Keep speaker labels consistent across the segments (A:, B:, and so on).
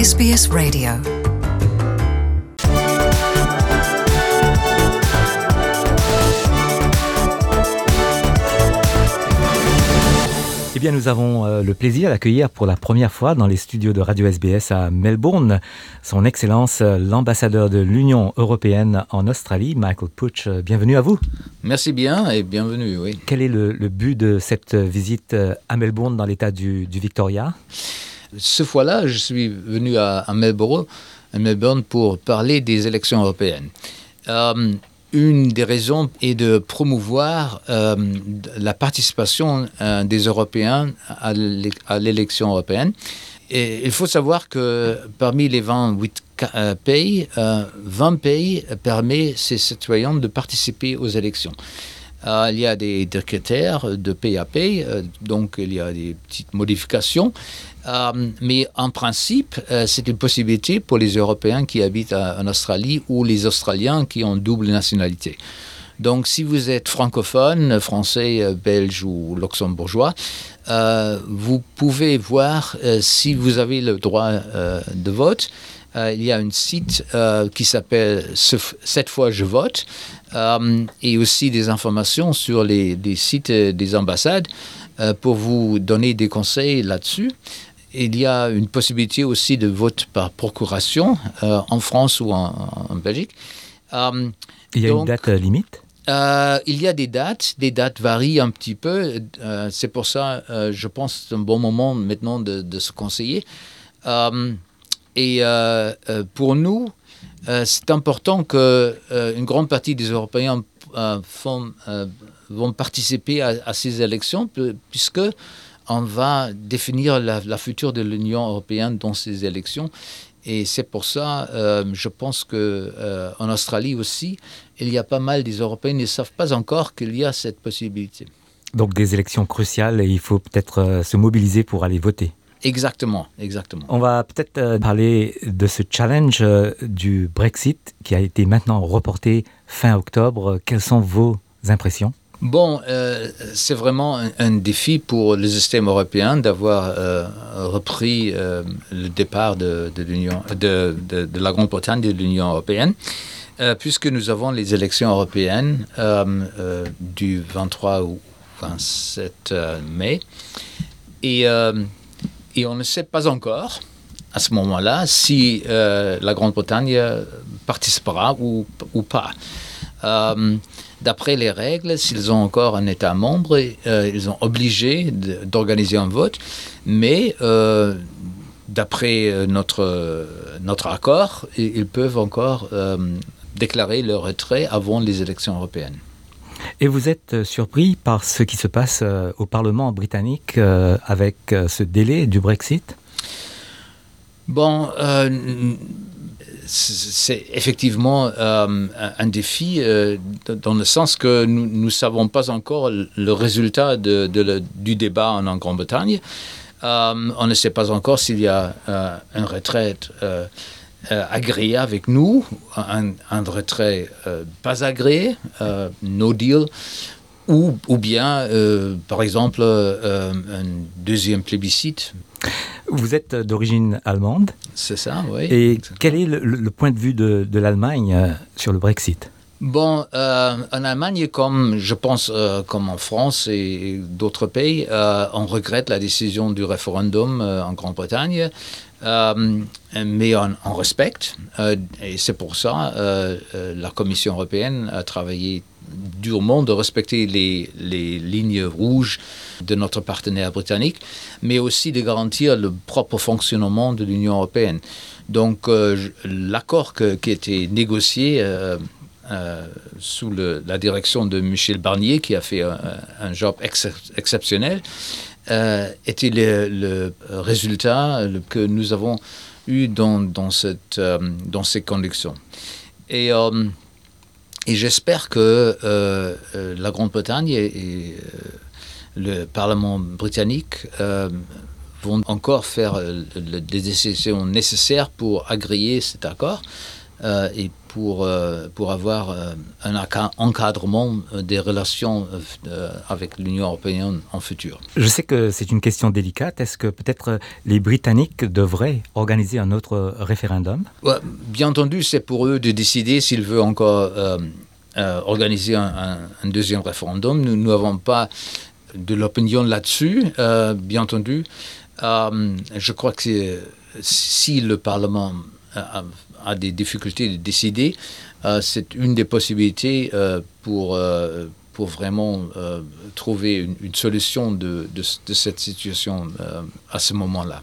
A: SBS Radio.
B: Eh bien, nous avons euh, le plaisir d'accueillir pour la première fois dans les studios de Radio SBS à Melbourne son Excellence euh, l'ambassadeur de l'Union européenne en Australie, Michael Putsch. Euh, Bienvenue à vous.
C: Merci bien et bienvenue, oui.
B: Quel est le, le but de cette visite à Melbourne dans l'état du, du Victoria?
C: Ce fois-là, je suis venu à, à Melbourne, à pour parler des élections européennes. Euh, une des raisons est de promouvoir euh, la participation euh, des Européens à l'é- à l'élection européenne. Et il faut savoir que parmi les 28 ca- euh, pays, euh, 20 pays permettent ces citoyens de participer aux élections. Euh, il y a des, critères de pays, euh, donc il y a des petites modifications. Euh, mais en principe, euh, c'est une possibilité pour les Européens qui habitent en Australie ou les Australiens qui ont double nationalité. Donc, si vous êtes francophone, français, euh, belge ou luxembourgeois, euh, vous pouvez voir euh, si vous avez le droit de vote. Il y a un site qui s'appelle Ce- Cette fois je vote et aussi des informations sur les, les sites des ambassades pour vous donner des conseils là-dessus. Il y a une possibilité aussi de vote par procuration euh, en France ou en, en Belgique. Euh,
B: Il y a une date limite?
C: Euh, il y a des dates, des dates varient un petit peu. Euh, c'est pour ça, euh, je pense, c'est un bon moment maintenant de, se conseiller. Euh, et pour nous, c'est important que une grande partie des Européens vont participer à, ces élections, pu- puisque on va définir la future de l'Union européenne dans ces élections. Et c'est pour ça, euh, je pense que euh, en Australie aussi, il y a pas mal des Européens qui ne savent pas encore qu'il y a cette possibilité.
B: Donc des élections cruciales et il faut peut-être euh, se mobiliser pour aller voter.
C: Exactement, exactement.
B: On va peut-être parler de ce challenge du Brexit qui a été maintenant reporté fin octobre. Quelles sont vos impressions?
C: Bon, euh, c'est vraiment un, défi pour le système européen d'avoir euh, repris euh, le départ de, l'Union, de, la Grande-Bretagne de l'Union européenne, puisque nous avons les élections européennes du 23 au 27 euh, mai, et, et on ne sait pas encore à ce moment-là si la Grande-Bretagne participera ou, ou pas. D'après les règles, s'ils ont encore un État membre, euh, ils sont obligés d'organiser un vote, mais euh, d'après euh, notre, notre accord, ils peuvent encore euh, déclarer leur retrait avant les élections européennes.
B: Et vous êtes surpris par ce qui se passe au Parlement britannique avec ce délai du Brexit?
C: Bon, euh, c'est effectivement euh, un défi euh, dans le sens que nous ne savons pas encore le résultat du débat en, Grande-Bretagne. Euh, on ne sait pas encore s'il y a un retrait agréé avec nous, un, retrait pas agréé, no deal, ou, bien, par exemple, un deuxième plébiscite.
B: Vous êtes d'origine allemande
C: C'est ça, oui.
B: et
C: Exactement.
B: quel est le, le point de vue de, de l'Allemagne euh, sur le Brexit?
C: Bon, euh, en Allemagne, comme je pense, euh, comme en France et d'autres pays, euh, on regrette la décision du référendum en Grande-Bretagne, mais on, on respecte. et c'est pour ça euh, la Commission européenne a travaillé durement de respecter les, les lignes rouges de notre partenaire britannique, mais aussi de garantir le propre fonctionnement de l'Union européenne. Donc, euh, l'accord qui a été négocié euh, euh, sous la direction de Michel Barnier, qui a fait un, un job ex- exceptionnel, était le, résultat que nous avons eu dans, dans, cette, dans ces conditions. Et, et j'espère que euh, euh, la Grande-Bretagne et, et, euh, le Parlement britannique vont encore faire le- des décisions nécessaires pour agréer cet accord. Euh, et pour, euh, pour avoir euh, un encadrement des relations avec l'Union européenne en futur.
B: Je sais que c'est une question délicate. Est-ce que peut-être les Britanniques devraient organiser un autre référendum?
C: Ouais, Bien entendu, c'est pour eux de décider s'ils veulent encore organiser un, un, un, deuxième référendum. Nous n'avons pas de l'opinion là-dessus, bien entendu. je crois que si le Parlement a, a des difficultés de décider, euh, c'est une des possibilités euh, pour, euh, pour vraiment trouver une, une solution de, de, de, cette situation à ce moment-là.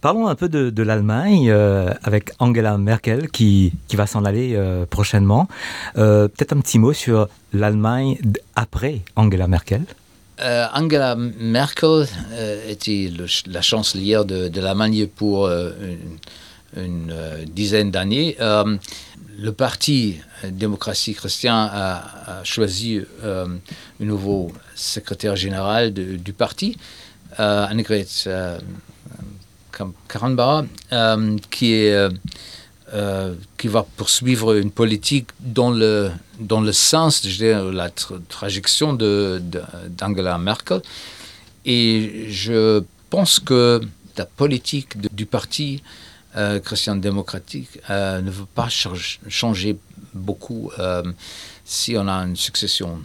B: Parlons un peu de, de l'Allemagne avec Angela Merkel qui, qui va s'en aller prochainement. Peut-être un petit mot sur l'Allemagne après Angela Merkel?
C: Euh, Angela Merkel euh, était le, la chancelière de, de l'Allemagne pour euh, une, une euh, dizaine d'années. Euh, le parti démocratie chrétien a, choisi euh, un nouveau secrétaire général du parti, euh, Annegret euh, euh, qui est qui va poursuivre une politique dans le, dans le sens de la tra trajection d'Angela Merkel. Et je pense que la politique du parti euh, euh, chrétienne-démocratique euh, ne veut pas ch changer beaucoup euh, si on a une succession.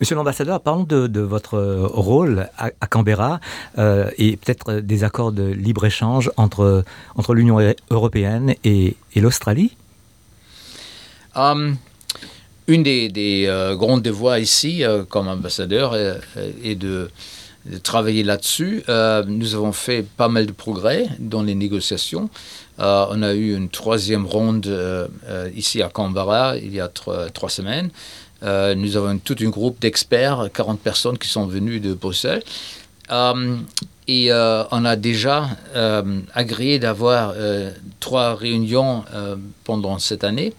B: Monsieur l'ambassadeur, parlons de, de votre rôle à, à Canberra euh, et peut-être des accords de libre-échange entre, entre l'Union européenne et, et l'Australie.
C: Um, une des, des euh, grandes devoirs ici, euh, comme ambassadeur, est, euh, de travailler là-dessus. Euh, nous avons fait pas mal de progrès dans les négociations. Euh, on a eu une troisième ronde euh, ici à Canberra il y a trois, semaines. Nous avons tout un groupe d'experts, 40 personnes qui sont venues de Bruxelles. Et on a déjà agréé d'avoir trois réunions pendant cette année.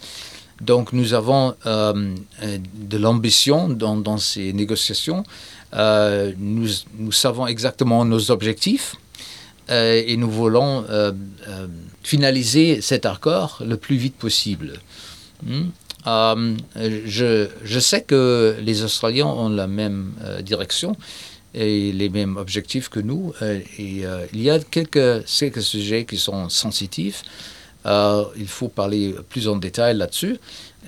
C: Donc nous avons de l'ambition dans ces négociations. Euh, nous, savons exactement nos objectifs euh, et nous voulons euh, finaliser cet accord le plus vite possible. Hmm? Je, sais que les Australiens ont la même direction et les mêmes objectifs que nous. Il y a quelques, sujets qui sont sensitifs. Il faut parler plus en détail là-dessus.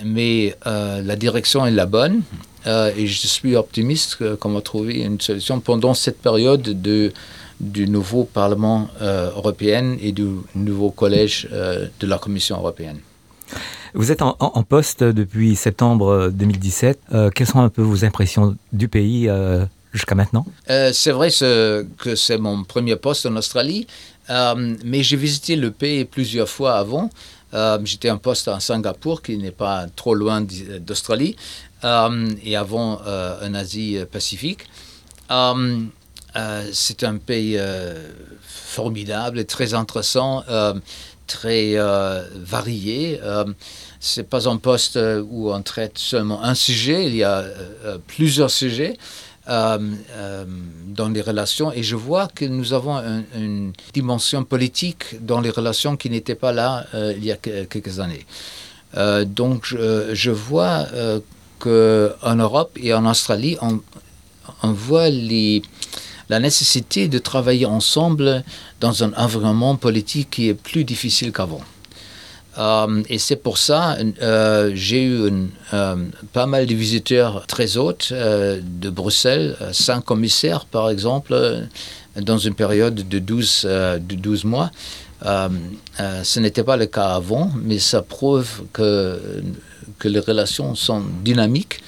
C: Mais la direction est la bonne. Euh, et je suis optimiste qu'on va trouver une solution pendant cette période de, du nouveau Parlement euh, européen et du nouveau collège euh, de la Commission européenne.
B: Vous êtes en, en poste depuis septembre 2017. Euh, quelles sont un peu vos impressions du pays jusqu'à maintenant?
C: C'est vrai ce, que c'est mon premier poste en Australie, mais j'ai visité le pays plusieurs fois avant. Euh, J'étais en poste à Singapour, qui n'est pas trop loin d'Australie. Euh, et avant euh, en Asie-Pacifique. Euh, C'est un pays formidable, très intéressant, très varié. Ce n'est pas un poste où on traite seulement un sujet, il y a plusieurs sujets. Dans les relations et je vois que nous avons un, une dimension politique dans les relations qui n'était pas là il y a que, quelques années. Donc je, je vois qu'en Europe et en Australie, on, voit la nécessité de travailler ensemble dans un environnement politique qui est plus difficile qu'avant. Euh, et c'est pour ça euh, j'ai eu euh, pas mal de visiteurs très hautes euh, de Bruxelles, cinq commissaires par exemple, dans une période de 12, euh, de 12 mois. Ce n'était pas le cas avant, mais ça prouve que, que les relations sont dynamiques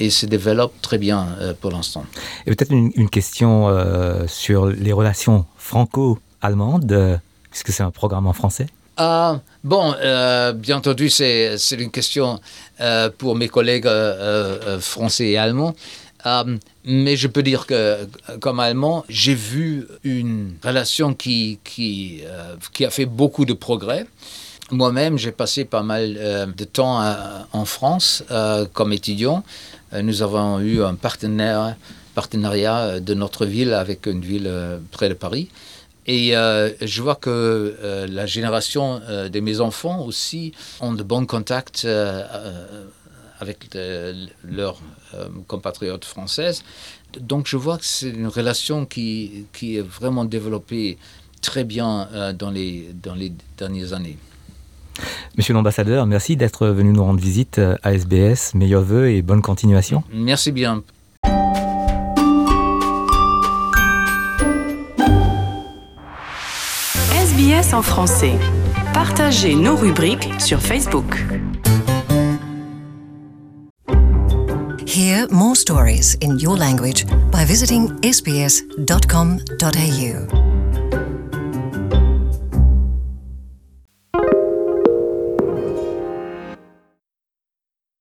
C: et se développent très bien euh, pour l'instant.
B: Et peut-être une, une question euh, sur les relations franco-allemandes, euh, puisque c'est un programme en français.
C: Euh, bon, bien entendu, c'est une question pour mes collègues français et allemands. Mais je peux dire que, comme allemand, j'ai vu une relation qui, qui, qui a fait beaucoup de progrès. Moi-même, j'ai passé pas mal euh, de temps à, en France euh, comme étudiant. Euh, nous avons eu un partenariat de notre ville avec une ville euh, près de Paris. Et euh, je vois que euh, la génération euh, de mes enfants aussi ont de bons contacts euh, euh, avec euh, leurs euh, compatriotes françaises. Donc je vois que c'est une relation qui, est vraiment développée très bien euh, dans les dernières années.
B: Monsieur l'ambassadeur, merci d'être venu nous rendre visite euh, à SBS. Meilleurs voeux et bonne continuation.
C: Merci bien.
A: SBS en français. Partagez nos rubriques sur Facebook.
D: Hear more stories in your language by visiting sbs.com.au.